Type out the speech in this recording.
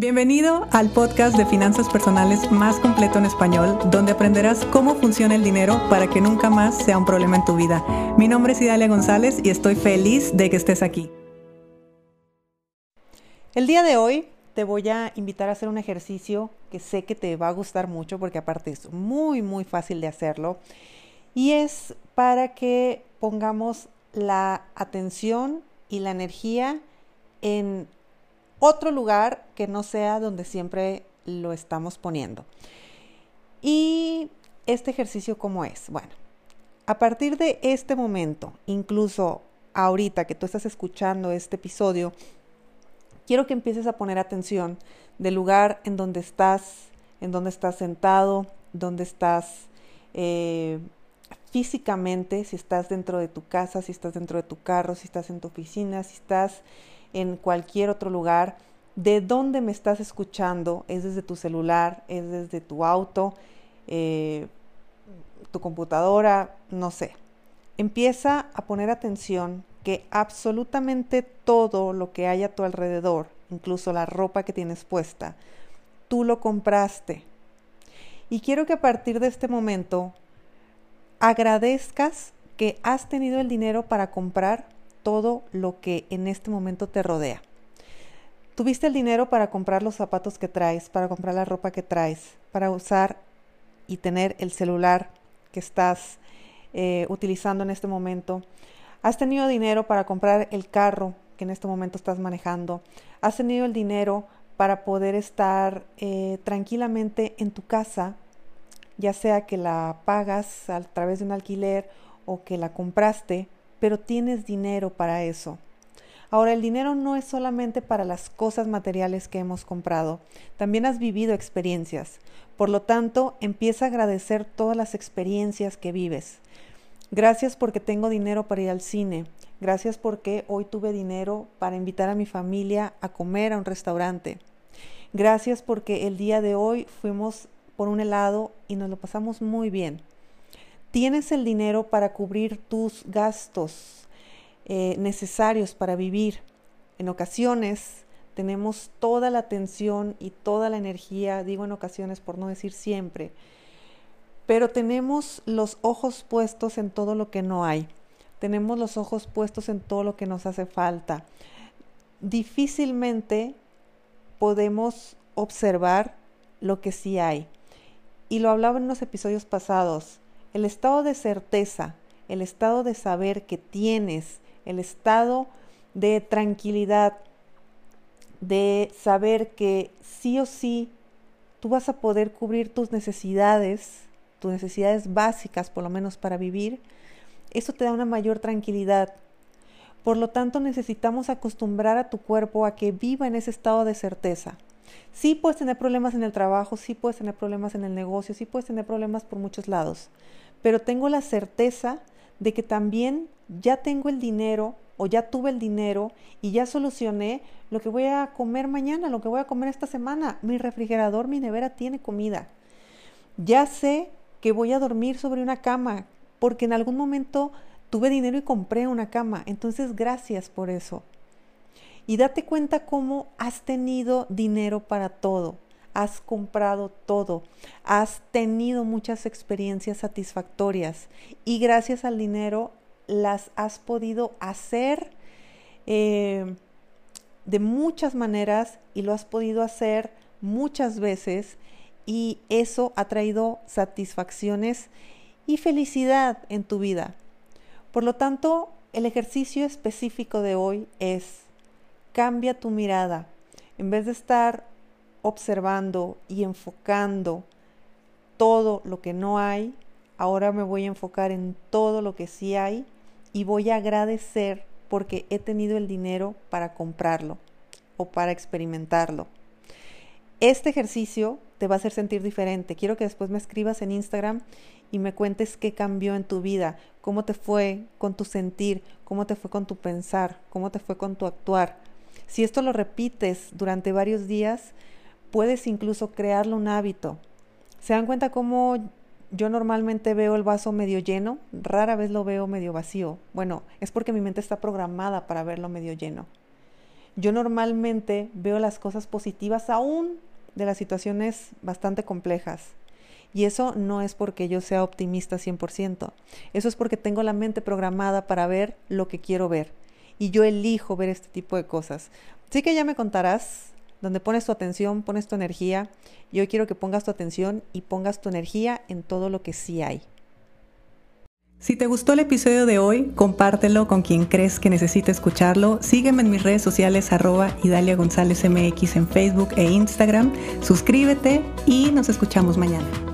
Bienvenido al podcast de finanzas personales más completo en español, donde aprenderás cómo funciona el dinero para que nunca más sea un problema en tu vida. Mi nombre es Idalia González y estoy feliz de que estés aquí. El día de hoy te voy a invitar a hacer un ejercicio que sé que te va a gustar mucho porque aparte es muy muy fácil de hacerlo y es para que pongamos la atención y la energía en otro lugar que no sea donde siempre lo estamos poniendo. Y este ejercicio, ¿cómo es? Bueno, a partir de este momento, incluso ahorita que tú estás escuchando este episodio, quiero que empieces a poner atención del lugar en donde estás, en donde estás sentado, donde estás eh, físicamente, si estás dentro de tu casa, si estás dentro de tu carro, si estás en tu oficina, si estás en cualquier otro lugar, de dónde me estás escuchando, es desde tu celular, es desde tu auto, eh, tu computadora, no sé. Empieza a poner atención que absolutamente todo lo que hay a tu alrededor, incluso la ropa que tienes puesta, tú lo compraste. Y quiero que a partir de este momento agradezcas que has tenido el dinero para comprar todo lo que en este momento te rodea. Tuviste el dinero para comprar los zapatos que traes, para comprar la ropa que traes, para usar y tener el celular que estás eh, utilizando en este momento. Has tenido dinero para comprar el carro que en este momento estás manejando. Has tenido el dinero para poder estar eh, tranquilamente en tu casa, ya sea que la pagas a través de un alquiler o que la compraste pero tienes dinero para eso. Ahora, el dinero no es solamente para las cosas materiales que hemos comprado, también has vivido experiencias. Por lo tanto, empieza a agradecer todas las experiencias que vives. Gracias porque tengo dinero para ir al cine. Gracias porque hoy tuve dinero para invitar a mi familia a comer a un restaurante. Gracias porque el día de hoy fuimos por un helado y nos lo pasamos muy bien. Tienes el dinero para cubrir tus gastos eh, necesarios para vivir. En ocasiones tenemos toda la atención y toda la energía, digo en ocasiones por no decir siempre, pero tenemos los ojos puestos en todo lo que no hay. Tenemos los ojos puestos en todo lo que nos hace falta. Difícilmente podemos observar lo que sí hay. Y lo hablaba en los episodios pasados. El estado de certeza, el estado de saber que tienes, el estado de tranquilidad, de saber que sí o sí tú vas a poder cubrir tus necesidades, tus necesidades básicas por lo menos para vivir, eso te da una mayor tranquilidad. Por lo tanto, necesitamos acostumbrar a tu cuerpo a que viva en ese estado de certeza. Sí puedes tener problemas en el trabajo, sí puedes tener problemas en el negocio, sí puedes tener problemas por muchos lados, pero tengo la certeza de que también ya tengo el dinero o ya tuve el dinero y ya solucioné lo que voy a comer mañana, lo que voy a comer esta semana. Mi refrigerador, mi nevera tiene comida. Ya sé que voy a dormir sobre una cama porque en algún momento tuve dinero y compré una cama. Entonces, gracias por eso. Y date cuenta cómo has tenido dinero para todo has comprado todo, has tenido muchas experiencias satisfactorias y gracias al dinero las has podido hacer eh, de muchas maneras y lo has podido hacer muchas veces y eso ha traído satisfacciones y felicidad en tu vida. Por lo tanto, el ejercicio específico de hoy es cambia tu mirada. En vez de estar observando y enfocando todo lo que no hay, ahora me voy a enfocar en todo lo que sí hay y voy a agradecer porque he tenido el dinero para comprarlo o para experimentarlo. Este ejercicio te va a hacer sentir diferente. Quiero que después me escribas en Instagram y me cuentes qué cambió en tu vida, cómo te fue con tu sentir, cómo te fue con tu pensar, cómo te fue con tu actuar. Si esto lo repites durante varios días, puedes incluso crearlo un hábito. ¿Se dan cuenta cómo yo normalmente veo el vaso medio lleno? Rara vez lo veo medio vacío. Bueno, es porque mi mente está programada para verlo medio lleno. Yo normalmente veo las cosas positivas aún de las situaciones bastante complejas. Y eso no es porque yo sea optimista 100%. Eso es porque tengo la mente programada para ver lo que quiero ver. Y yo elijo ver este tipo de cosas. Así que ya me contarás donde pones tu atención, pones tu energía. Yo quiero que pongas tu atención y pongas tu energía en todo lo que sí hay. Si te gustó el episodio de hoy, compártelo con quien crees que necesite escucharlo. Sígueme en mis redes sociales arroba Idalia González MX en Facebook e Instagram. Suscríbete y nos escuchamos mañana.